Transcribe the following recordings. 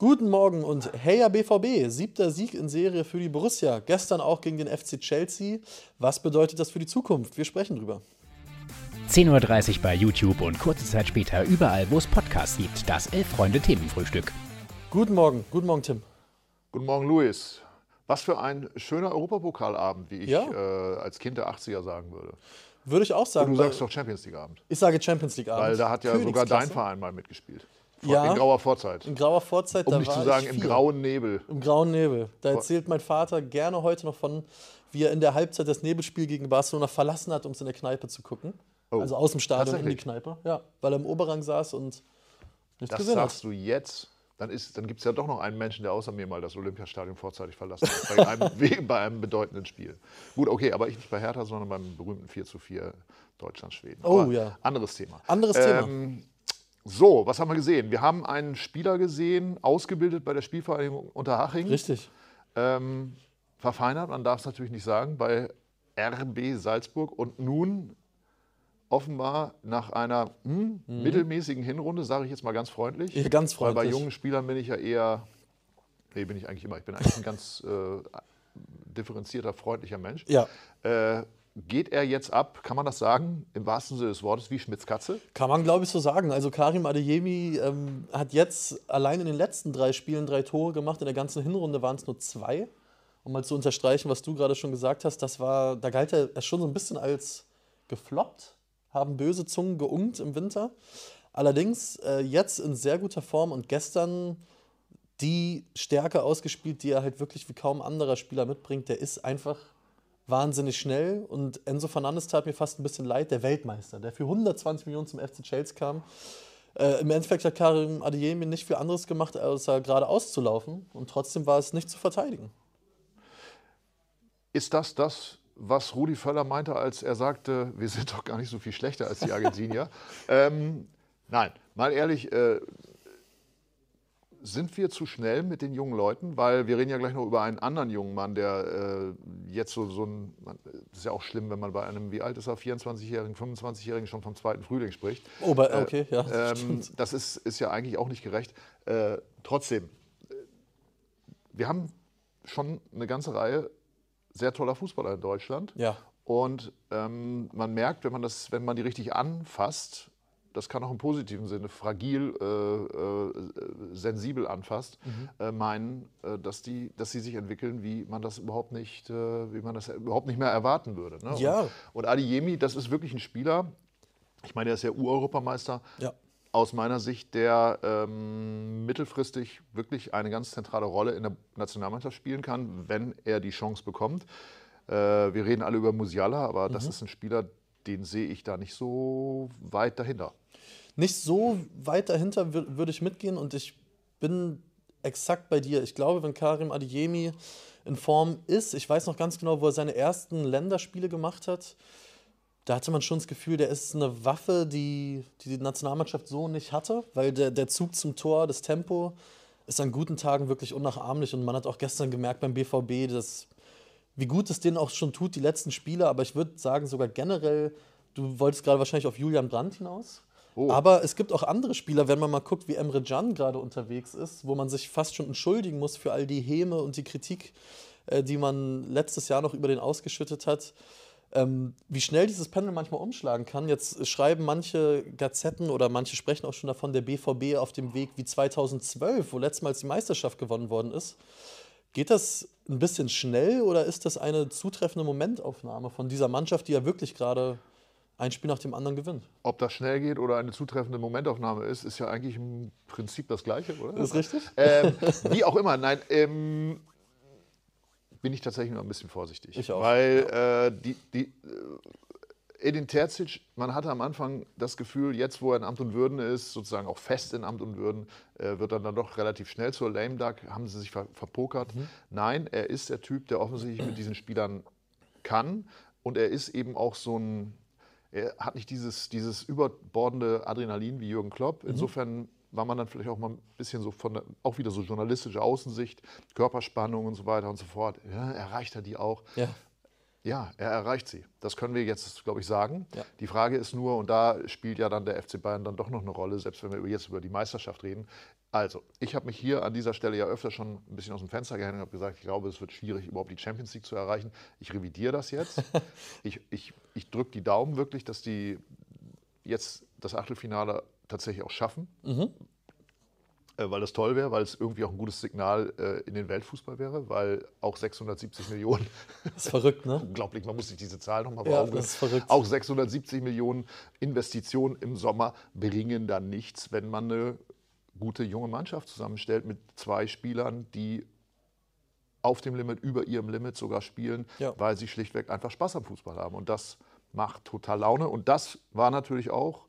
Guten Morgen und heya BVB, siebter Sieg in Serie für die Borussia. Gestern auch gegen den FC Chelsea. Was bedeutet das für die Zukunft? Wir sprechen drüber. 10.30 Uhr bei YouTube und kurze Zeit später überall, wo es Podcasts gibt. Das Elf-Freunde-Themenfrühstück. Guten Morgen, guten Morgen, Tim. Guten Morgen, Luis. Was für ein schöner Europapokalabend, wie ich Ja. äh, als Kind der 80er sagen würde. Würde ich auch Und sagen. du weil- sagst doch Champions League Abend. ich sage Champions League Abend. Weil da hat ja sogar dein. Verein mal mitgespielt. Ja. In grauer Vorzeit. In grauer Vorzeit, Um nicht zu sagen, im grauen Nebel. Im grauen Nebel. Da erzählt mein Vater gerne heute noch von, wie er in der Halbzeit das Nebelspiel gegen Barcelona verlassen hat, um es in der Kneipe zu gucken. Oh, also aus dem Stadion in die? Kneipe. Ja, weil er im Oberrang saß und nichts Das gesehen sagst hat. du jetzt. Dann, ist- dann gibt es ja doch noch einen Menschen, der außer mir mal das Olympiastadion vorzeitig verlassen hat. Bei einem, bei einem bedeutenden Spiel. Gut, okay, aber ich nicht bei Hertha, sondern beim berühmten 4 zu 4 Deutschland-Schweden. Oh, Aber ja. Anderes Thema. Anderes Thema. So, was haben wir gesehen? Wir haben einen Spieler gesehen, ausgebildet bei der Spielvereinigung Unterhaching. Richtig. Ähm, verfeinert, man darf es natürlich nicht sagen, bei RB Salzburg und nun offenbar nach einer hm, mittelmäßigen Hinrunde, sage ich jetzt mal ganz freundlich. Mhm. Ja, ganz Weil bei freundlich. jungen Spielern bin ich ja eher, nee, bin ich eigentlich immer, ich bin eigentlich ein ganz äh, differenzierter, freundlicher Mensch. Ja, Äh, geht er jetzt ab, kann man das sagen, im wahrsten Sinne des Wortes, wie Schmitz Katze? kann man glaube ich so sagen. Also Karim Adeyemi ähm, hat jetzt allein in den letzten drei Spielen drei Tore gemacht. In der ganzen Hinrunde waren es nur zwei. Um mal zu unterstreichen, was du gerade schon gesagt hast, das war, da galt er schon so ein bisschen als gefloppt, haben böse Zungen geungt im Winter. Allerdings äh, jetzt in sehr guter Form und gestern die Stärke ausgespielt, die er halt wirklich wie kaum anderer Spieler mitbringt. Der ist einfach wahnsinnig schnell und Enzo Fernandes tat mir fast ein bisschen leid, der Weltmeister, der für 120 Millionen zum FC Chelsea kam. Äh, Im Endeffekt hat Karim Adeyemi nicht viel anderes gemacht, außer gerade auszulaufen und trotzdem war es nicht zu verteidigen. Ist das das, was Rudi Völler meinte, als er sagte, wir sind doch gar nicht so viel schlechter als die Argentinier? ähm, nein, mal ehrlich, äh, sind wir zu schnell mit den jungen Leuten? Weil wir reden ja gleich noch über einen anderen jungen Mann, der äh, jetzt so, so ein, das ist ja auch schlimm, wenn man bei einem, wie alt ist er, 24-Jährigen, 25-Jährigen schon vom zweiten Frühling spricht. Oh, bei, okay, ja. Ähm, das ist, ist ja eigentlich auch nicht gerecht. Äh, trotzdem, äh, wir haben schon eine ganze Reihe sehr toller Fußballer in Deutschland. Ja. Und ähm, man merkt, wenn man, das, wenn man die richtig anfasst, das kann auch im positiven Sinne fragil, äh, äh, sensibel anfasst, Mhm. äh, meinen, äh, dass, die, dass sie sich entwickeln, wie man das überhaupt nicht, äh, wie man das überhaupt nicht mehr erwarten würde. Ne? Ja. Und, und Adeyemi, das ist wirklich ein Spieler, ich meine, er ist ja Ureuropameister, Ja. aus meiner Sicht, der ähm, mittelfristig wirklich eine ganz zentrale Rolle in der Nationalmannschaft spielen kann, wenn er die Chance bekommt. Äh, wir reden alle über Musiala, aber das ist ein Spieler, den sehe ich da nicht so weit dahinter. Nicht so weit dahinter wür- würde ich mitgehen und ich bin exakt bei dir. Ich glaube, wenn Karim Adeyemi in Form ist, ich weiß noch ganz genau, wo er seine ersten Länderspiele gemacht hat, da hatte man schon das Gefühl, der ist eine Waffe, die die, die Nationalmannschaft so nicht hatte, weil der, der Zug zum Tor, das Tempo ist an guten Tagen wirklich unnachahmlich und man hat auch gestern gemerkt beim BVB, dass wie gut es denen auch schon tut, die letzten Spiele, aber ich würde sagen, sogar generell, du wolltest gerade wahrscheinlich auf Julian Brandt hinaus. Oh. Aber es gibt auch andere Spieler, wenn man mal guckt, wie Emre Can gerade unterwegs ist, wo man sich fast schon entschuldigen muss für all die Häme und die Kritik, äh, die man letztes Jahr noch über den ausgeschüttet hat. Ähm, wie schnell dieses Pendel manchmal umschlagen kann. Jetzt schreiben manche Gazetten oder manche sprechen auch schon davon, der BVB auf dem Weg wie 2012, wo letztmals die Meisterschaft gewonnen worden ist. Geht das ein bisschen schnell oder ist das eine zutreffende Momentaufnahme von dieser Mannschaft, die ja wirklich gerade ein Spiel nach dem anderen gewinnt? Ob das schnell geht oder eine zutreffende Momentaufnahme ist, ist ja eigentlich im Prinzip das Gleiche, oder? Ist richtig? Ähm, wie auch immer, nein, ähm, bin ich tatsächlich noch ein bisschen vorsichtig. Ich auch, Weil äh, die, die, äh, Edin Terzic, man hatte am Anfang das Gefühl, jetzt wo er in Amt und Würden ist, sozusagen auch fest in Amt und Würden, äh, wird er dann doch relativ schnell zur Lame Duck, haben sie sich ver verpokert. Mhm. Nein, er ist der Typ, der offensichtlich mit diesen Spielern kann und er ist eben auch so ein, er hat nicht dieses, dieses überbordende Adrenalin wie Jürgen Klopp. Insofern war man dann vielleicht auch mal ein bisschen so von der, auch wieder so journalistische Außensicht, Körperspannung und so weiter und so fort. Ja, erreicht er die auch? Ja. Ja, er erreicht sie. Das können wir jetzt, glaube ich, sagen. Ja. Die Frage ist nur, und da spielt ja dann der FC Bayern dann doch noch eine Rolle, selbst wenn wir jetzt über die Meisterschaft reden, Also, ich habe mich hier an dieser Stelle ja öfter schon ein bisschen aus dem Fenster gehängt und habe gesagt, ich glaube, es wird schwierig, überhaupt die Champions League zu erreichen. Ich revidiere das jetzt. ich ich, ich drücke die Daumen wirklich, dass die jetzt das Achtelfinale tatsächlich auch schaffen. Mhm. Äh, weil das toll wäre, weil es irgendwie auch ein gutes Signal äh, in den Weltfußball wäre, weil auch 670 Millionen. Das ist verrückt, ne? Unglaublich, man muss sich diese Zahl nochmal ja, das ist verrückt. Auch 670 Millionen Investitionen im Sommer bringen dann nichts, wenn man eine gute junge Mannschaft zusammenstellt mit zwei Spielern, die auf dem Limit, über ihrem Limit sogar spielen, ja. weil sie schlichtweg einfach Spaß am Fußball haben. Und das macht total Laune. Und das war natürlich auch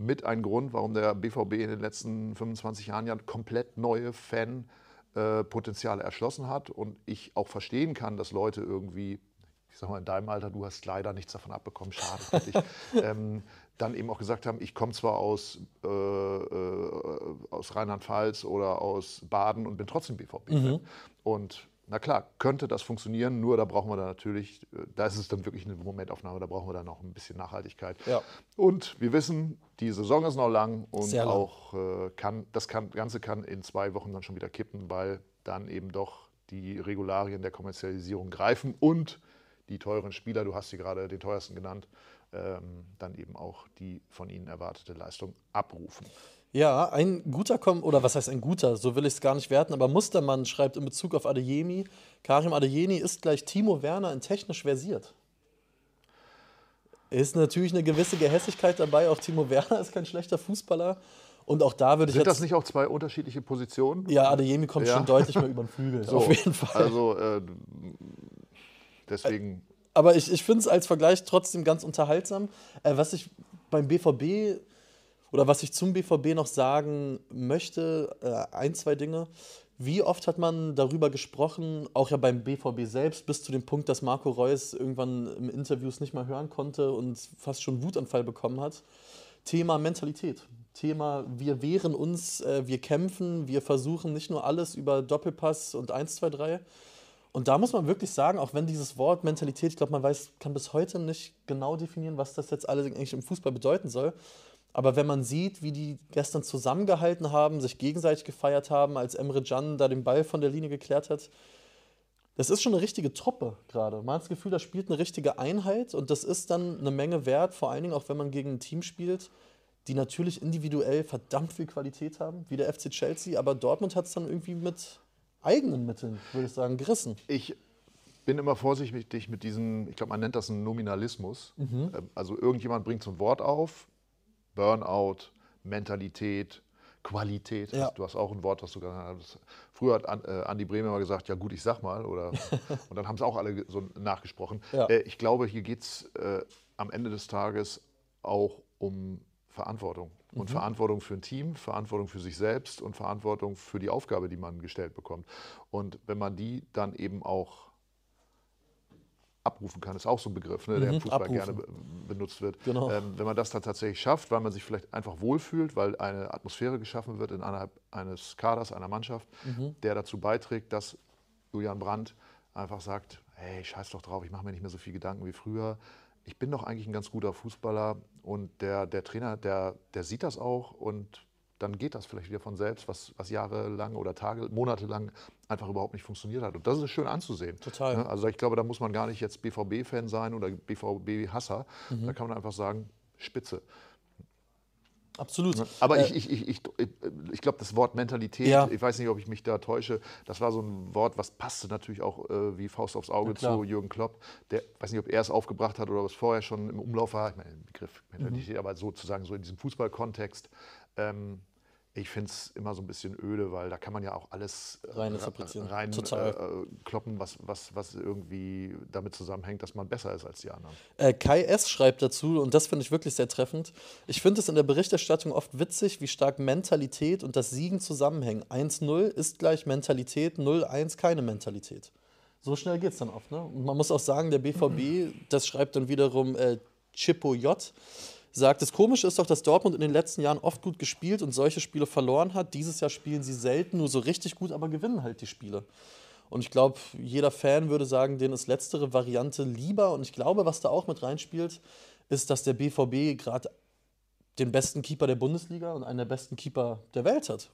mit ein Grund, warum der BVB in den letzten 25 Jahren ja komplett neue Fanpotenziale erschlossen hat. Und ich auch verstehen kann, dass Leute irgendwie, ich sag mal in deinem Alter, du hast leider nichts davon abbekommen, schade für dich, ähm, dann eben auch gesagt haben, ich komme zwar aus, äh, äh, aus Rheinland-Pfalz oder aus Baden und bin trotzdem BVB. Mhm. Und na klar, könnte das funktionieren, nur da brauchen wir dann natürlich, äh, da ist es dann wirklich eine Momentaufnahme, da brauchen wir dann noch ein bisschen Nachhaltigkeit. Ja. Und wir wissen, die Saison ist noch lang und lang. auch äh, kann, das kann, Ganze kann in zwei Wochen dann schon wieder kippen, weil dann eben doch die Regularien der Kommerzialisierung greifen und die teuren Spieler, du hast sie gerade den teuersten genannt, ähm, dann eben auch die von ihnen erwartete Leistung abrufen. Ja, ein guter Kom oder was heißt ein guter, so will ich es gar nicht werten, aber Mustermann schreibt in Bezug auf Adeyemi, Karim Adeyemi ist gleich Timo Werner in technisch versiert. Ist natürlich eine gewisse Gehässigkeit dabei, auch Timo Werner ist kein schlechter Fußballer. Und auch da würde ich Sind das nicht auch zwei unterschiedliche Positionen? Ja, Adeyemi kommt ja. schon deutlich mehr über den Flügel, so, auf jeden Fall. Also äh, deswegen. Aber ich, ich finde es als Vergleich trotzdem ganz unterhaltsam. Äh, was ich beim BVB oder was ich zum BVB noch sagen möchte, äh, ein, zwei Dinge. Wie oft hat man darüber gesprochen, auch ja beim BVB selbst, bis zu dem Punkt, dass Marco Reus irgendwann im Interviews nicht mehr hören konnte und fast schon Wutanfall bekommen hat? Thema Mentalität. Thema, wir wehren uns, äh, wir kämpfen, wir versuchen nicht nur alles über Doppelpass und 1, 2, 3. Und da muss man wirklich sagen, auch wenn dieses Wort Mentalität, ich glaube, man weiß, kann bis heute nicht genau definieren, was das jetzt alles eigentlich im Fußball bedeuten soll. Aber wenn man sieht, wie die gestern zusammengehalten haben, sich gegenseitig gefeiert haben, als Emre Can da den Ball von der Linie geklärt hat, das ist schon eine richtige Truppe gerade. Man hat das Gefühl, da spielt eine richtige Einheit und das ist dann eine Menge wert, vor allen Dingen auch wenn man gegen ein Team spielt, die natürlich individuell verdammt viel Qualität haben, wie der FC Chelsea, aber Dortmund hat es dann irgendwie mit eigenen Mitteln, würde ich sagen, gerissen. Ich bin immer vorsichtig mit diesem, ich glaube, man nennt das einen Nominalismus. Mhm. Ähm, also irgendjemand bringt so ein Wort auf, Burnout, Mentalität, Qualität. Ja. Du hast auch ein Wort, was du gerade hast. Früher hat äh, Andi Bremer immer gesagt, ja gut, ich sag mal. Oder, und dann haben es auch alle so nachgesprochen. Ja. Äh, ich glaube, hier geht es äh, am Ende des Tages auch um Verantwortung. Und mhm. Verantwortung für ein Team, Verantwortung für sich selbst und Verantwortung für die Aufgabe, die man gestellt bekommt. Und wenn man die dann eben auch abrufen kann, ist auch so ein Begriff, ne, der mhm, im Fußball abrufen. gerne benutzt wird. Genau. Ähm, wenn man das dann tatsächlich schafft, weil man sich vielleicht einfach wohlfühlt, weil eine Atmosphäre geschaffen wird innerhalb eines Kaders, einer Mannschaft, mhm. der dazu beiträgt, dass Julian Brandt einfach sagt, hey, scheiß doch drauf, ich mache mir nicht mehr so viel Gedanken wie früher. Ich bin doch eigentlich ein ganz guter Fußballer und der, der Trainer, der, der sieht das auch und dann geht das vielleicht wieder von selbst, was, was jahrelang oder Tage, monatelang einfach überhaupt nicht funktioniert hat. Und das ist schön anzusehen. Total. Ne? Also ich glaube, da muss man gar nicht jetzt BVB-Fan sein oder BVB-Hasser. Mhm. Da kann man einfach sagen, Spitze. Absolut. Aber äh, ich, ich, ich, ich, ich glaube, das Wort Mentalität, ja. ich weiß nicht, ob ich mich da täusche, das war so ein Wort, was passte natürlich auch äh, wie Faust aufs Auge zu Jürgen Klopp. Der, weiß nicht, ob er es aufgebracht hat oder ob es vorher schon im Umlauf war. Ich meine, den Begriff Mentalität, mhm. aber sozusagen so in diesem Fußballkontext. Ähm, ich finde es immer so ein bisschen öde, weil da kann man ja auch alles rein, rein äh, kloppen, was, was, was irgendwie damit zusammenhängt, dass man besser ist als die anderen. Äh, Kai S. schreibt dazu, und das finde ich wirklich sehr treffend, ich finde es in der Berichterstattung oft witzig, wie stark Mentalität und das Siegen zusammenhängen. 1-0 ist gleich Mentalität, 0-1 keine Mentalität. So schnell geht es dann oft. Ne? Und man muss auch sagen, der BVB, das schreibt dann wiederum äh, Chippo J., sagt, das Komische ist doch, dass Dortmund in den letzten Jahren oft gut gespielt und solche Spiele verloren hat. Dieses Jahr spielen sie selten nur so richtig gut, aber gewinnen halt die Spiele. Und ich glaube, jeder Fan würde sagen, denen ist letztere Variante lieber. Und ich glaube, was da auch mit reinspielt, ist, dass der BVB gerade den besten Keeper der Bundesliga und einen der besten Keeper der Welt hat.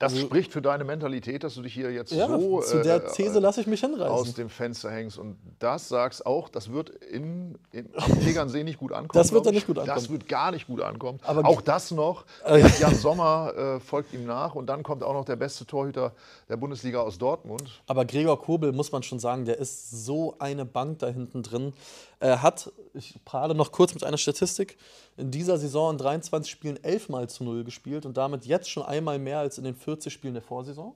Das spricht für deine Mentalität, dass du dich hier jetzt Ja, so zu der äh, These lasse ich mich aus hinreißen. dem Fenster hängst und das sagst auch, das wird in, in, am Tegernsee nicht gut ankommen. Das wird da ich. nicht gut ankommen. Das wird gar nicht gut ankommen. Aber- auch das noch. Jan Sommer äh, folgt ihm nach und dann kommt auch noch der beste Torhüter der Bundesliga aus Dortmund. Aber Gregor Kobel, muss man schon sagen, der ist so eine Bank da hinten drin. Er hat, ich prale noch kurz mit einer Statistik, in dieser Saison in 23 Spielen 11 Mal zu 0 gespielt und damit jetzt schon einmal mehr als in den 40 Spielen der Vorsaison.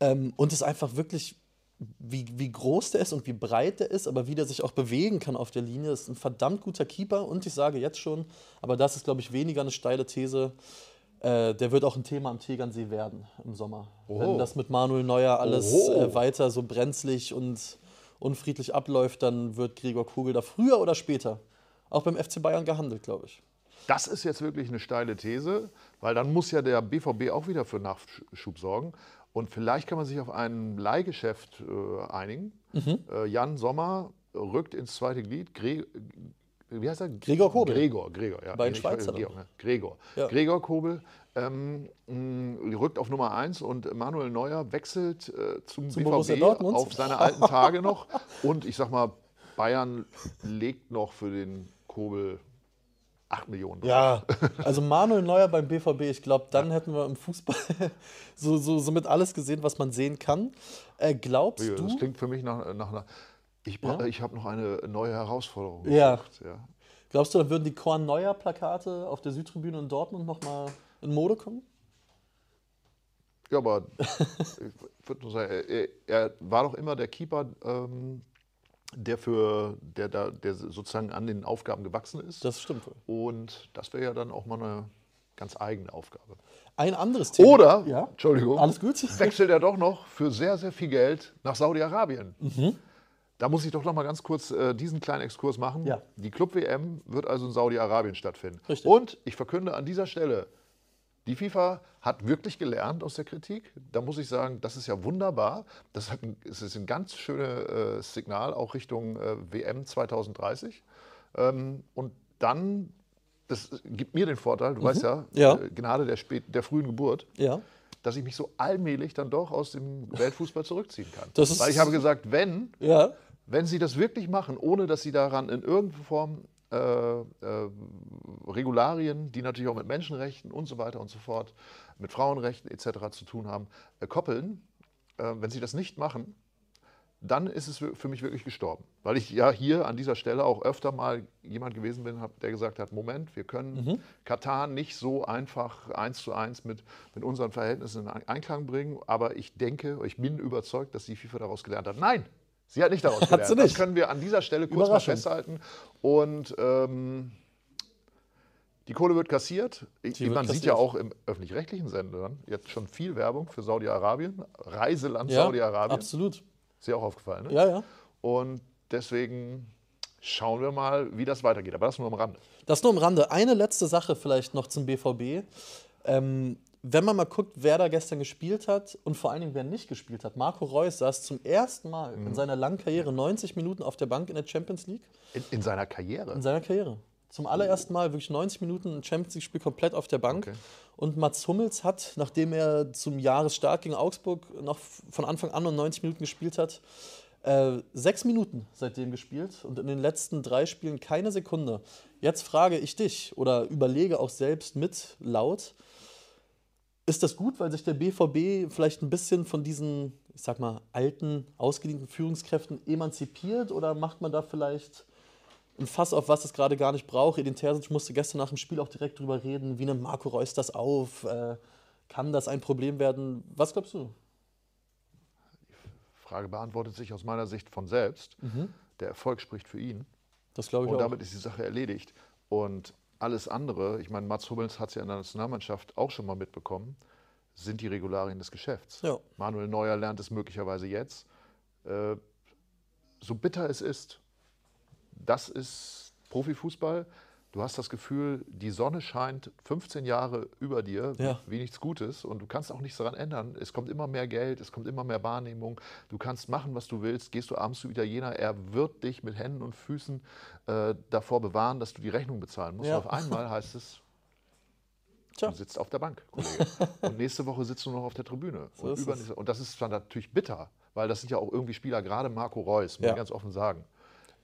Ähm, und ist einfach wirklich, wie, wie groß der ist und wie breit der ist, aber wie der sich auch bewegen kann auf der Linie, ist ein verdammt guter Keeper. Und ich sage jetzt schon, aber das ist, glaube ich, weniger eine steile These, äh, der wird auch ein Thema am Tegernsee werden im Sommer. Wenn das mit Manuel Neuer alles äh, weiter so brenzlig und unfriedlich abläuft, dann wird Gregor Kugel da früher oder später auch beim FC Bayern gehandelt, glaube ich. Das ist jetzt wirklich eine steile These, weil dann muss ja der BVB auch wieder für Nachschub sorgen. Und vielleicht kann man sich auf ein Leihgeschäft äh, einigen. Mhm. Äh, Jan Sommer rückt ins zweite Glied. Gre wie heißt er? Gregor Kobel. Gregor, Gregor, ja. Bei den Schweizern. Georg, ne? Gregor. Ja. Gregor Kobel ähm, rückt auf Nummer 1 und Manuel Neuer wechselt äh, zum, Zum BVB Dortmund. auf seine alten Tage noch. Und ich sag mal, Bayern legt noch für den Kobel 8 Millionen. drauf. Ja, also Manuel Neuer beim BVB, ich glaube, dann hätten wir im Fußball so, so, somit alles gesehen, was man sehen kann. Äh, glaubst Das du, klingt für mich nach, nach einer. Ich, Ja? ich habe noch eine neue Herausforderung. Ja. gesucht, ja. glaubst du, dann würden die Korn Neuer Plakate auf der Südtribüne in Dortmund nochmal in Mode kommen? Ja, aber ich würde nur sagen, er, er war doch immer der Keeper, ähm, der für der da, der sozusagen an den Aufgaben gewachsen ist. Das stimmt. Und das wäre ja dann auch mal eine ganz eigene Aufgabe. Ein anderes Thema. Oder, ja? Entschuldigung, Alles gut? wechselt er doch noch für sehr, sehr viel Geld nach Saudi-Arabien. Mhm. Da muss ich doch noch mal ganz kurz äh, diesen kleinen Exkurs machen. Ja. Die Club-WM wird also in Saudi-Arabien stattfinden. Richtig. Und ich verkünde an dieser Stelle, die FIFA hat wirklich gelernt aus der Kritik. Da muss ich sagen, das ist ja wunderbar. Das, ein, ist ein ganz schönes äh, Signal auch Richtung äh, WM 2030. Ähm, und dann, das gibt mir den Vorteil, du weißt ja, Mhm. Ja. Äh, Gnade der, spät, der frühen Geburt, Ja. dass ich mich so allmählich dann doch aus dem Weltfußball zurückziehen kann. Weil ich habe gesagt, wenn, Ja. Wenn sie das wirklich machen, ohne dass sie daran in irgendeiner Form äh, äh, Regularien, die natürlich auch mit Menschenrechten und so weiter und so fort, mit Frauenrechten etc. zu tun haben, äh, koppeln, äh, wenn sie das nicht machen, dann ist es für mich wirklich gestorben. Weil ich ja hier an dieser Stelle auch öfter mal jemand gewesen bin, der gesagt hat, Moment, wir können Katar nicht so einfach eins zu eins mit, mit unseren Verhältnissen in Einklang bringen, aber ich denke, ich bin überzeugt, dass die FIFA daraus gelernt hat. Nein, sie hat nicht daraus gelernt. sie Das nicht. können wir an dieser Stelle kurz mal festhalten. Und ähm, die Kohle wird kassiert. Ich, wird man sieht ja kassiert. auch im öffentlich-rechtlichen Sendern jetzt schon viel Werbung für Saudi-Arabien, Reiseland Ja, Saudi-Arabien. absolut. Ist dir auch aufgefallen, ne? Ja, ja. Und deswegen schauen wir mal, wie das weitergeht. Aber das nur am Rande. Das nur am Rande. Eine letzte Sache vielleicht noch zum BVB. Ähm, wenn man mal guckt, wer da gestern gespielt hat und vor allen Dingen, wer nicht gespielt hat. Marco Reus saß zum ersten Mal Mhm. in seiner langen Karriere 90 Minuten auf der Bank in der Champions League. In, in seiner Karriere. In seiner Karriere. Zum allerersten Mal wirklich 90 Minuten ein Champions League-Spiel komplett auf der Bank. Okay. Und Mats Hummels hat, nachdem er zum Jahresstart gegen Augsburg noch von Anfang an nur 90 Minuten gespielt hat, äh, sechs Minuten seitdem gespielt und in den letzten drei Spielen keine Sekunde. Jetzt frage ich dich oder überlege auch selbst mit laut, ist das gut, weil sich der BVB vielleicht ein bisschen von diesen, ich sag mal, alten, ausgedienten Führungskräften emanzipiert oder macht man da vielleicht ein Fass auf, was es gerade gar nicht braucht? Edin Terzic musste gestern nach dem Spiel auch direkt drüber reden, wie nimmt Marco Reus das auf? Äh, kann das ein Problem werden? Was glaubst du? Frage beantwortet sich aus meiner Sicht von selbst. Der Erfolg spricht für ihn. Das glaube ich Und auch. damit ist die Sache erledigt. Und alles andere, ich meine, Mats Hummels hat es ja in der Nationalmannschaft auch schon mal mitbekommen, sind die Regularien des Geschäfts. Ja. Manuel Neuer lernt es möglicherweise jetzt. Äh, so bitter es ist, das ist Profifußball. Du hast das Gefühl, die Sonne scheint 15 Jahre über dir, Ja. wie nichts Gutes, und du kannst auch nichts daran ändern. Es kommt immer mehr Geld, es kommt immer mehr Wahrnehmung. Du kannst machen, was du willst. Gehst du abends zu Italiener, er wird dich mit Händen und Füßen äh, davor bewahren, dass du die Rechnung bezahlen musst. Ja. Und auf einmal heißt es, Tja. Du sitzt auf der Bank, Kollege. und nächste Woche sitzt du noch auf der Tribüne. So und, und das ist zwar natürlich bitter, weil das sind ja auch irgendwie Spieler, gerade Marco Reus, muss Ja. ich ganz offen sagen.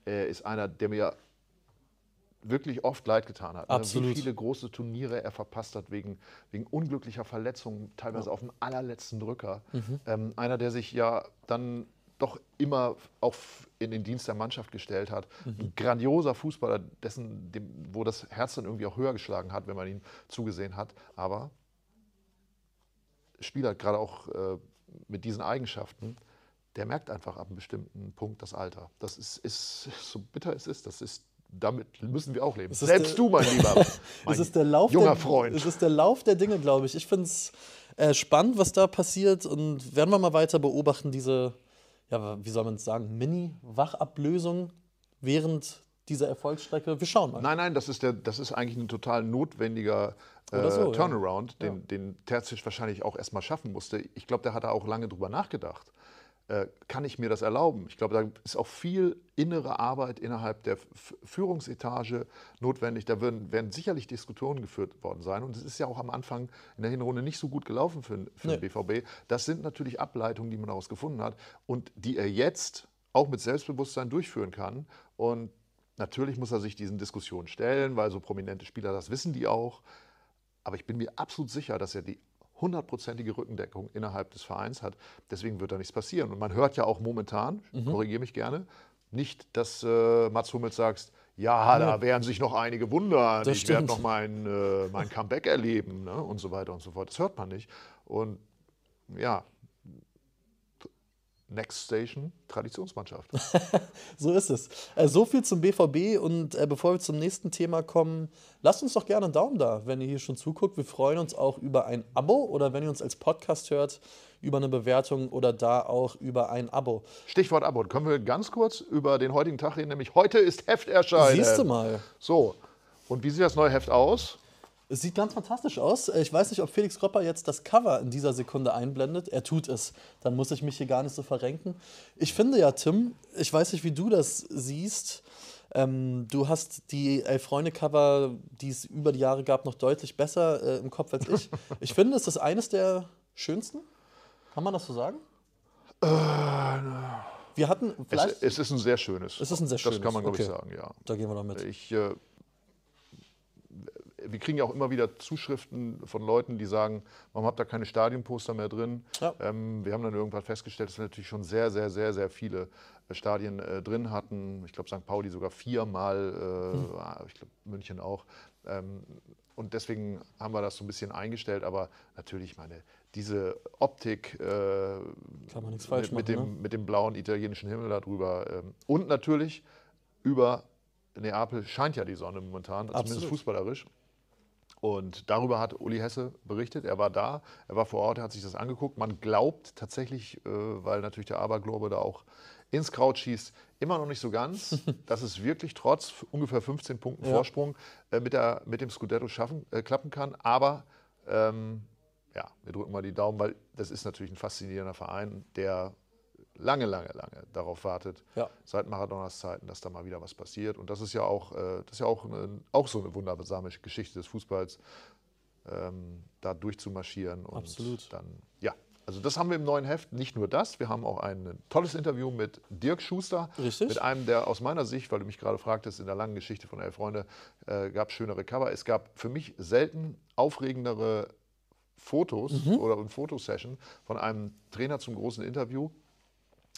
Er ist einer, der mir wirklich oft leid getan hat. ne? Absolut. Wie viele große Turniere er verpasst hat wegen, wegen unglücklicher Verletzungen, teilweise auf dem allerletzten Drücker. Mhm. Ähm, einer, der sich ja dann doch immer auf, in den Dienst der Mannschaft gestellt hat. Mhm. Ein grandioser Fußballer, dessen, dem, wo das Herz dann irgendwie auch höher geschlagen hat, wenn man ihn zugesehen hat. Aber Spieler, gerade auch äh, mit diesen Eigenschaften, der merkt einfach ab einem bestimmten Punkt das Alter. Das ist, ist so bitter es ist, das ist, damit müssen wir auch leben. Selbst der- du, mein Lieber, mein es ist der Lauf junger der, Freund. Es ist der Lauf der Dinge, glaube ich. Ich finde es äh, spannend, was da passiert und werden wir mal weiter beobachten, diese, ja, wie soll man es sagen, Mini-Wachablösung während dieser Erfolgsstrecke. Wir schauen mal. Nein, nein, das ist, der, das ist eigentlich ein total notwendiger äh, so, ja. Turnaround, den, den Terzic wahrscheinlich auch erstmal schaffen musste. Ich glaube, der hat da auch lange drüber nachgedacht. Äh, kann ich mir das erlauben? Ich glaube, da ist auch viel innere Arbeit innerhalb der Führungsetage notwendig. Da werden, werden sicherlich Diskussionen geführt worden sein. Und es ist ja auch am Anfang in der Hinrunde nicht so gut gelaufen für, für Nee. den BVB. Das sind natürlich Ableitungen, die man daraus gefunden hat und die er jetzt auch mit Selbstbewusstsein durchführen kann. Und natürlich muss er sich diesen Diskussionen stellen, weil so prominente Spieler, das wissen die auch. Aber ich bin mir absolut sicher, dass er die hundertprozentige Rückendeckung innerhalb des Vereins hat. Deswegen wird da nichts passieren. Und man hört ja auch momentan, Mhm. korrigiere mich gerne, nicht, dass äh, Mats Hummels sagt, ja, da werden sich noch einige wundern, Das ich werde noch mein, äh, mein Comeback erleben ne? und so weiter und so fort. Das hört man nicht. Und ja, Next Station, Traditionsmannschaft. So ist es. Äh, so viel zum BVB und äh, bevor wir zum nächsten Thema kommen, lasst uns doch gerne einen Daumen da, wenn ihr hier schon zuguckt. Wir freuen uns auch über ein Abo oder wenn ihr uns als Podcast hört, über eine Bewertung oder da auch über ein Abo. Stichwort Abo. Können wir ganz kurz über den heutigen Tag reden, nämlich heute ist Hefterscheinen. Siehst du mal. So, und wie sieht das neue Heft aus? Es sieht ganz fantastisch aus. Äh, Ich weiß nicht, ob Felix Kropper jetzt das Cover in dieser Sekunde einblendet. Er tut es. Dann muss ich mich hier gar nicht so verrenken. Ich finde ja, Tim, ich weiß nicht, wie du das siehst. Ähm, du hast die Elf-Freunde-Cover, die es über die Jahre gab, noch deutlich besser äh, im Kopf als ich. Ich finde, es ist eines der schönsten. Kann man das so sagen? Wir hatten Es, vielleicht. es ist ein sehr schönes. Es ist ein sehr Das schönes, kann man, glaube ich, okay. sagen, ja. da gehen wir doch mit. Ich, äh, wir kriegen ja auch immer wieder Zuschriften von Leuten, die sagen, warum habt ihr keine Stadionposter mehr drin? Ja. Ähm, wir haben dann irgendwann festgestellt, dass wir natürlich schon sehr, sehr, sehr, sehr viele äh, Stadien äh, drin hatten. Ich glaube, St. Pauli sogar viermal, äh, Hm. ich glaube, München auch. Ähm, und deswegen haben wir das so ein bisschen eingestellt. Aber natürlich, meine, diese Optik äh, mit, machen, dem, ne? mit dem blauen italienischen Himmel darüber. Ähm, und natürlich über Neapel scheint ja die Sonne momentan, zumindest Absolut. fußballerisch. Und darüber hat Uli Hesse berichtet. Er war da, er war vor Ort, er hat sich das angeguckt. Man glaubt tatsächlich, äh, weil natürlich der Aberglaube da auch ins Kraut schießt, immer noch nicht so ganz, dass es wirklich trotz ungefähr 15 Punkten Ja. Vorsprung äh, mit, der, mit dem Scudetto schaffen, äh, klappen kann. Aber ähm, ja, wir drücken mal die Daumen, weil das ist natürlich ein faszinierender Verein, der lange, lange, lange darauf wartet, Ja. seit Maradonas Zeiten, dass da mal wieder was passiert. Und das ist ja auch, äh, das ist ja auch, eine, auch so eine wundersame Geschichte des Fußballs, ähm, da durchzumarschieren. Und Absolut. dann, ja. Also das haben wir im neuen Heft. Nicht nur das, wir haben auch ein tolles Interview mit Dirk Schuster. Richtig. Mit einem, der aus meiner Sicht, weil du mich gerade fragtest, in der langen Geschichte von Elf Freunde, äh, gab es schönere Cover. Es gab für mich selten aufregendere Fotos Mhm. oder eine Fotosession von einem Trainer zum großen Interview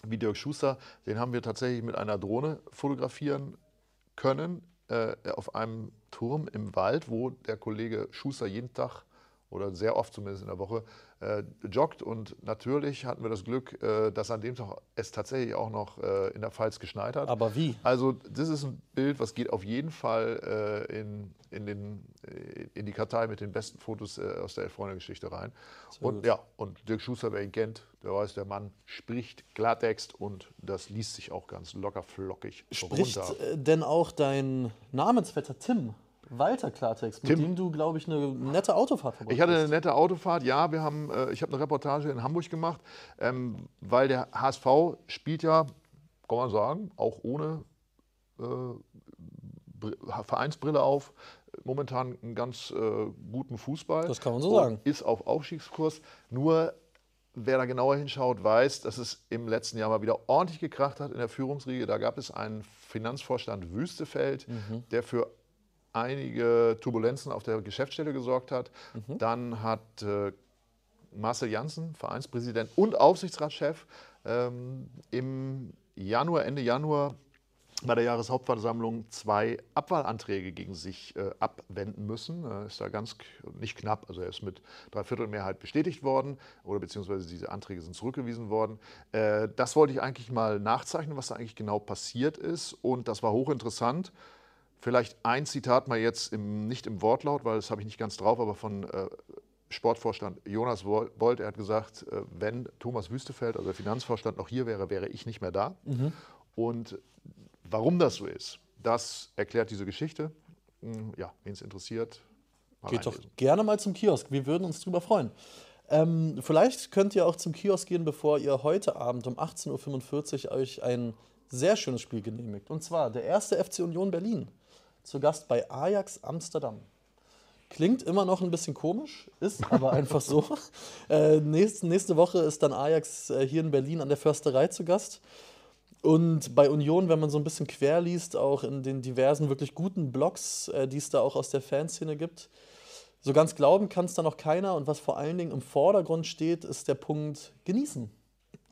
wie Dirk Schuster. Den haben wir tatsächlich mit einer Drohne fotografieren können äh, auf einem Turm im Wald, wo der Kollege Schuster jeden Tag oder sehr oft zumindest in der Woche äh, joggt. Und natürlich hatten wir das Glück, äh, dass an dem Tag es tatsächlich auch noch äh, in der Pfalz geschneit hat. Aber wie? Also das ist ein Bild, was geht auf jeden Fall äh, in, in, den, äh, in die Kartei mit den besten Fotos äh, aus der Elf-Freunde-Geschichte rein. Und gut. ja, und Dirk Schuster, wer ihn kennt, der weiß, der Mann spricht Klartext und das liest sich auch ganz locker flockig Spricht runter. denn auch dein Namensvetter Tim Walter Klartext, mit Tim? dem du, glaube ich, eine nette Autofahrt verbracht Ich hatte eine nette Autofahrt, ja, wir haben, äh, ich habe eine Reportage in Hamburg gemacht, ähm, weil der HSV spielt ja, kann man sagen, auch ohne äh, Br- Vereinsbrille auf, momentan einen ganz äh, guten Fußball. Das kann man so sagen. Ist auf Aufstiegskurs. Nur wer da genauer hinschaut, weiß, dass es im letzten Jahr mal wieder ordentlich gekracht hat in der Führungsriege. Da gab es einen Finanzvorstand Wüstefeld, Mhm. der für einige Turbulenzen auf der Geschäftsstelle gesorgt hat. Mhm. Dann hat äh, Marcel Janssen, Vereinspräsident und Aufsichtsratschef, ähm, im Januar, Ende Januar bei der Jahreshauptversammlung zwei Abwahlanträge gegen sich äh, abwenden müssen. Er ist da ganz nicht knapp, also er ist mit Dreiviertelmehrheit bestätigt worden oder beziehungsweise diese Anträge sind zurückgewiesen worden. Äh, das wollte ich eigentlich mal nachzeichnen, was da eigentlich genau passiert ist und das war hochinteressant. Vielleicht ein Zitat mal jetzt im, nicht im Wortlaut, weil das habe ich nicht ganz drauf, aber von äh, Sportvorstand Jonas Bolt. Er hat gesagt, äh, wenn Thomas Wüstefeld, also der Finanzvorstand, noch hier wäre, wäre ich nicht mehr da. Und warum das so ist, das erklärt diese Geschichte. Hm, Ja, wen es interessiert, Geht doch reinlesen. gerne mal zum Kiosk. Wir würden uns drüber freuen. Ähm, vielleicht könnt ihr auch zum Kiosk gehen, bevor ihr heute Abend um 18.45 Uhr euch ein sehr schönes Spiel genehmigt. Und zwar der erste FC Union Berlin. Zu Gast bei Ajax Amsterdam. Klingt immer noch ein bisschen komisch, ist aber einfach so. Äh, nächste, nächste Woche ist dann Ajax äh, hier in Berlin an der Försterei zu Gast. Und bei Union, wenn man so ein bisschen quer liest, auch in den diversen wirklich guten Blogs, äh, die es da auch aus der Fanszene gibt, so ganz glauben kann es da noch keiner. Und was vor allen Dingen im Vordergrund steht, ist der Punkt genießen,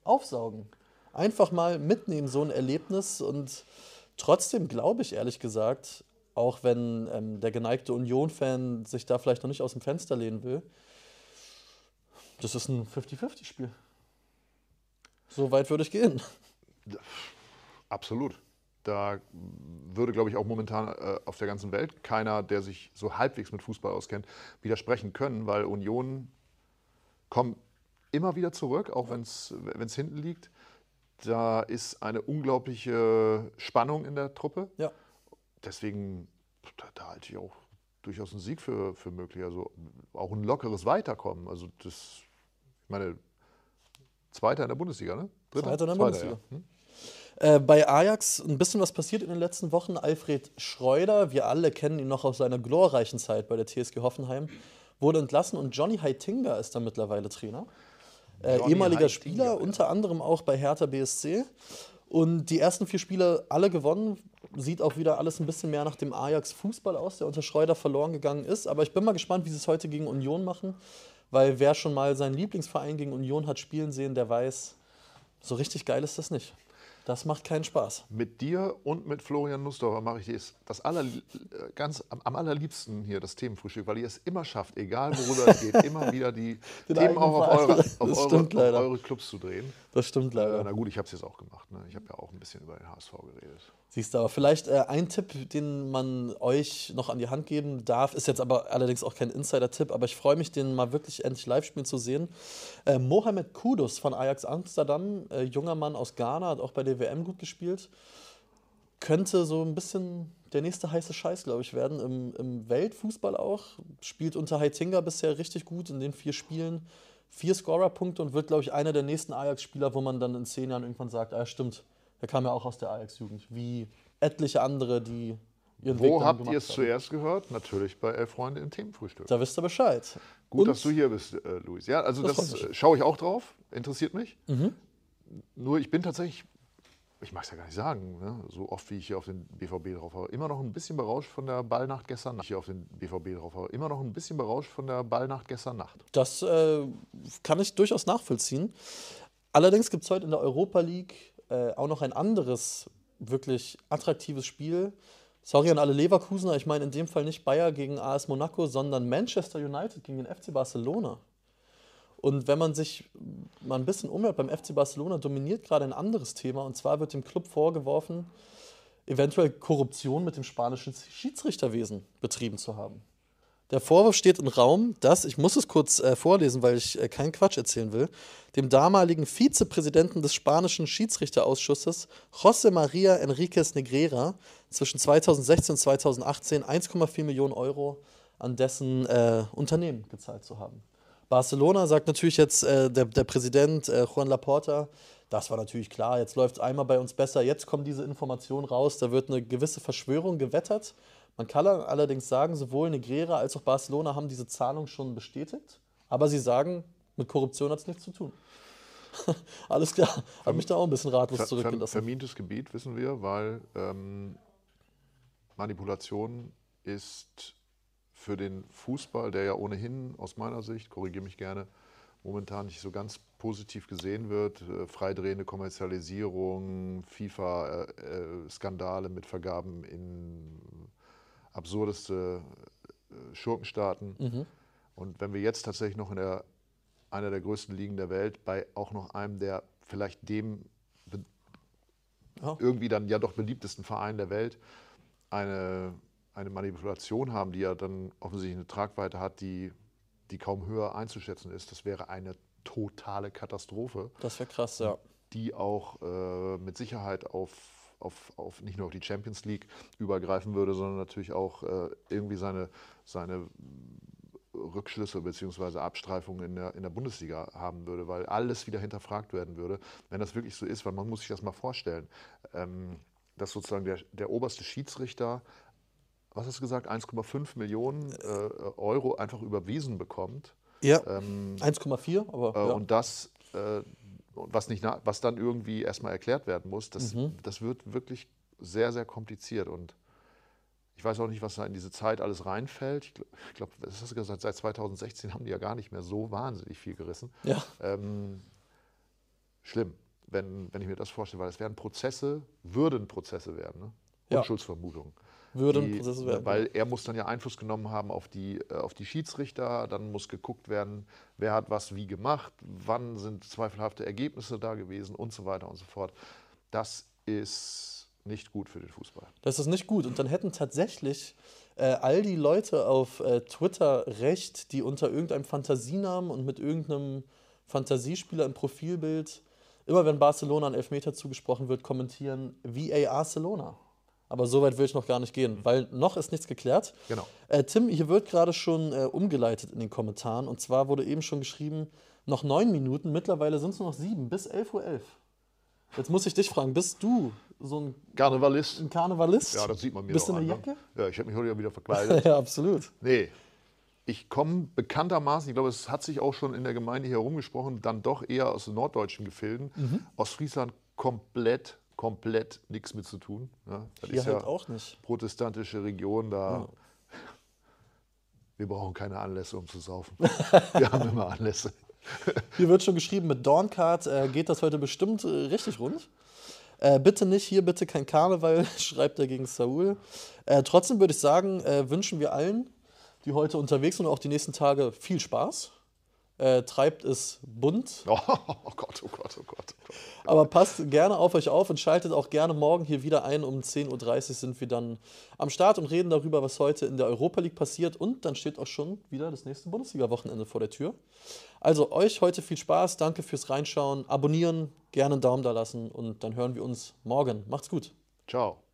aufsaugen. Einfach mal mitnehmen, so ein Erlebnis. Und trotzdem glaube ich ehrlich gesagt, auch wenn ähm, der geneigte Union-Fan sich da vielleicht noch nicht aus dem Fenster lehnen will, das ist ein 50-50-Spiel. So weit würde ich gehen. Absolut. Da würde, glaube ich, auch momentan äh, auf der ganzen Welt keiner, der sich so halbwegs mit Fußball auskennt, widersprechen können, weil Union kommt immer wieder zurück, auch wenn es hinten liegt. Da ist eine unglaubliche Spannung in der Truppe. Ja. Deswegen, da, da halte ich auch durchaus einen Sieg für, für möglich. Also auch ein lockeres Weiterkommen. Also das, ich meine, Zweiter in der Bundesliga, ne? Zweiter in der Zweiter, Bundesliga. Ja. Hm? Äh, bei Ajax ein bisschen was passiert in den letzten Wochen. Alfred Schreuder, wir alle kennen ihn noch aus seiner glorreichen Zeit bei der TSG Hoffenheim, wurde entlassen und Johnny Heitinga ist da mittlerweile Trainer. Äh, ehemaliger Heitinga, Spieler, ja. unter anderem auch bei Hertha BSC. Und die ersten vier Spiele alle gewonnen. Sieht auch wieder alles ein bisschen mehr nach dem Ajax-Fußball aus, der unter Schreuder verloren gegangen ist. Aber ich bin mal gespannt, wie sie es heute gegen Union machen. Weil wer schon mal seinen Lieblingsverein gegen Union hat spielen sehen, der weiß, so richtig geil ist das nicht. Das macht keinen Spaß. Mit dir und mit Florian Nussdorfer mache ich das, das aller, äh, ganz am, allerliebsten hier, das Themenfrühstück, weil ihr es immer schafft, egal worüber es geht, immer wieder die Den Themen auch auf eure, auf, eure, auf eure Clubs zu drehen. Das stimmt leider. na gut, ich habe es jetzt auch gemacht. Ne? Ich habe ja auch ein bisschen über den HSV geredet. Siehst du, aber vielleicht äh, ein Tipp, den man euch noch an die Hand geben darf, ist jetzt aber allerdings auch kein Insider-Tipp, aber ich freue mich, den mal wirklich endlich live spielen zu sehen. Äh, Mohamed Kudus von Ajax Amsterdam, äh, junger Mann aus Ghana, hat auch bei der WM gut gespielt. Könnte so ein bisschen der nächste heiße Scheiß, glaube ich, werden. Im, Im Weltfußball auch. Spielt unter Heitinga bisher richtig gut in den vier Spielen. Vier Scorer-Punkte und wird, glaube ich, einer der nächsten Ajax-Spieler, wo man dann in zehn Jahren irgendwann sagt: Ah, stimmt, der kam ja auch aus der Ajax-Jugend. Wie etliche andere, die ihren Weg Wo dann habt ihr es zuerst gehört? Natürlich bei Elf Freunde im Themenfrühstück. Da wisst ihr Bescheid. Gut, Und- dass du hier bist, äh, Luis. Ja, also Das das. Mhm. äh, schaue ich auch drauf, interessiert mich. Nur ich bin tatsächlich, ich mag es ja gar nicht sagen, ne? so oft wie ich hier auf den BVB drauf habe, immer noch ein bisschen berauscht von der Ballnacht gestern Nacht. Hier auf den BVB drauf habe, immer noch ein bisschen berauscht von der Ballnacht gestern Nacht. Das äh, kann ich durchaus nachvollziehen. Allerdings gibt es heute in der Europa League äh, auch noch ein anderes wirklich attraktives Spiel. Sorry an alle Leverkusener, ich meine in dem Fall nicht Bayer gegen AS Monaco, sondern Manchester United gegen den FC Barcelona. Und wenn man sich mal ein bisschen umhört, beim FC Barcelona dominiert gerade ein anderes Thema. Und zwar wird dem Club vorgeworfen, eventuell Korruption mit dem spanischen Schiedsrichterwesen betrieben zu haben. Der Vorwurf steht im Raum, dass, ich muss es kurz äh, vorlesen, weil ich äh, keinen Quatsch erzählen will, dem damaligen Vizepräsidenten des spanischen Schiedsrichterausschusses, José María Enríquez Negrera, zwischen 2016 und 2018 1,4 Millionen Euro an dessen äh, Unternehmen gezahlt zu haben. Barcelona sagt natürlich jetzt äh, der, der Präsident äh, Juan Laporta, das war natürlich klar, jetzt läuft es einmal bei uns besser, jetzt kommen diese Informationen raus, da wird eine gewisse Verschwörung gewettert Man kann allerdings sagen, sowohl Negreira als auch Barcelona haben diese Zahlung schon bestätigt. Aber sie sagen, mit Korruption hat es nichts zu tun. Alles klar, hat mich da auch ein bisschen ratlos zurückgelassen. Vermintes Gebiet, wissen wir, weil ähm, Manipulation ist für den Fußball, der ja ohnehin aus meiner Sicht, korrigiere mich gerne, momentan nicht so ganz positiv gesehen wird. Äh, freidrehende Kommerzialisierung, FIFA-Skandale äh, mit Vergaben in absurdeste äh, Schurkenstaaten. Mhm. Und wenn wir jetzt tatsächlich noch in der, einer der größten Ligen der Welt bei auch noch einem der vielleicht dem ja. irgendwie dann ja doch beliebtesten Verein der Welt eine, eine Manipulation haben, die ja dann offensichtlich eine Tragweite hat, die, die kaum höher einzuschätzen ist, das wäre eine totale Katastrophe. Das wäre krass, ja. Die auch äh, mit Sicherheit auf, auf, auf nicht nur auf die Champions League übergreifen würde, sondern natürlich auch äh, irgendwie seine, seine Rückschlüsse bzw. Abstreifungen in der, in der Bundesliga haben würde, weil alles wieder hinterfragt werden würde, wenn das wirklich so ist, weil man muss sich das mal vorstellen, ähm, dass sozusagen der, der oberste Schiedsrichter, was hast du gesagt, 1,5 Millionen äh, Euro einfach überwiesen bekommt. Ja, ähm, 1,4, aber. Äh, ja. Und das, äh, was, nicht, was dann irgendwie erstmal erklärt werden muss, das, mhm. das wird wirklich sehr, sehr kompliziert und ich weiß auch nicht, was da in diese Zeit alles reinfällt. Ich glaube, das hast du gesagt, seit 2016 haben die ja gar nicht mehr so wahnsinnig viel gerissen. Ja. Ähm, schlimm, wenn, wenn ich mir das vorstelle, weil es werden Prozesse, würden Prozesse werden, ne? Ja. Würden Prozesse werden. Weil er muss dann ja Einfluss genommen haben auf die, äh, auf die Schiedsrichter, dann muss geguckt werden, wer hat was wie gemacht, wann sind zweifelhafte Ergebnisse da gewesen und so weiter und so fort. Das ist nicht gut für den Fußball. Das ist nicht gut. Und dann hätten tatsächlich äh, all die Leute auf äh, Twitter recht, die unter irgendeinem Fantasienamen und mit irgendeinem Fantasiespieler im Profilbild, immer wenn Barcelona ein Elfmeter zugesprochen wird, kommentieren VA Barcelona. Aber so weit will ich noch gar nicht gehen, weil noch ist nichts geklärt. Genau. Äh, Tim, hier wird gerade schon äh, umgeleitet in den Kommentaren. Und zwar wurde eben schon geschrieben, noch neun Minuten, mittlerweile sind es nur noch sieben, bis 11.11 Uhr. .11. Jetzt muss ich dich fragen, bist du so ein Karnevalist? Ein Karnevalist? Ja, das sieht man mir Bist du in der Jacke? Ja, ich habe mich heute ja wieder verkleidet. ja, absolut. Nee, ich komme bekanntermaßen, ich glaube, es hat sich auch schon in der Gemeinde hier herumgesprochen, dann doch eher aus den norddeutschen Gefilden. Mhm. Aus Friesland komplett, komplett nichts mit zu tun. Ja, das hier ist halt ja auch nicht. Protestantische Region, da. Ja. Wir brauchen keine Anlässe, um zu saufen. Wir haben immer Anlässe. Hier wird schon geschrieben, mit Dorncard äh, geht das heute bestimmt äh, richtig rund. Äh, bitte nicht, hier bitte kein Karneval, schreibt er gegen Saul. Äh, trotzdem würde ich sagen, äh, wünschen wir allen, die heute unterwegs sind und auch die nächsten Tage viel Spaß äh, treibt es bunt. Oh, oh, Gott, oh Gott, oh Gott, oh Gott. Aber passt gerne auf euch auf und schaltet auch gerne morgen hier wieder ein. Um 10.30 Uhr sind wir dann am Start und reden darüber, was heute in der Europa League passiert. Und dann steht auch schon wieder das nächste Bundesliga-Wochenende vor der Tür. Also euch heute viel Spaß, danke fürs Reinschauen, abonnieren, gerne einen Daumen da lassen und dann hören wir uns morgen. Macht's gut. Ciao.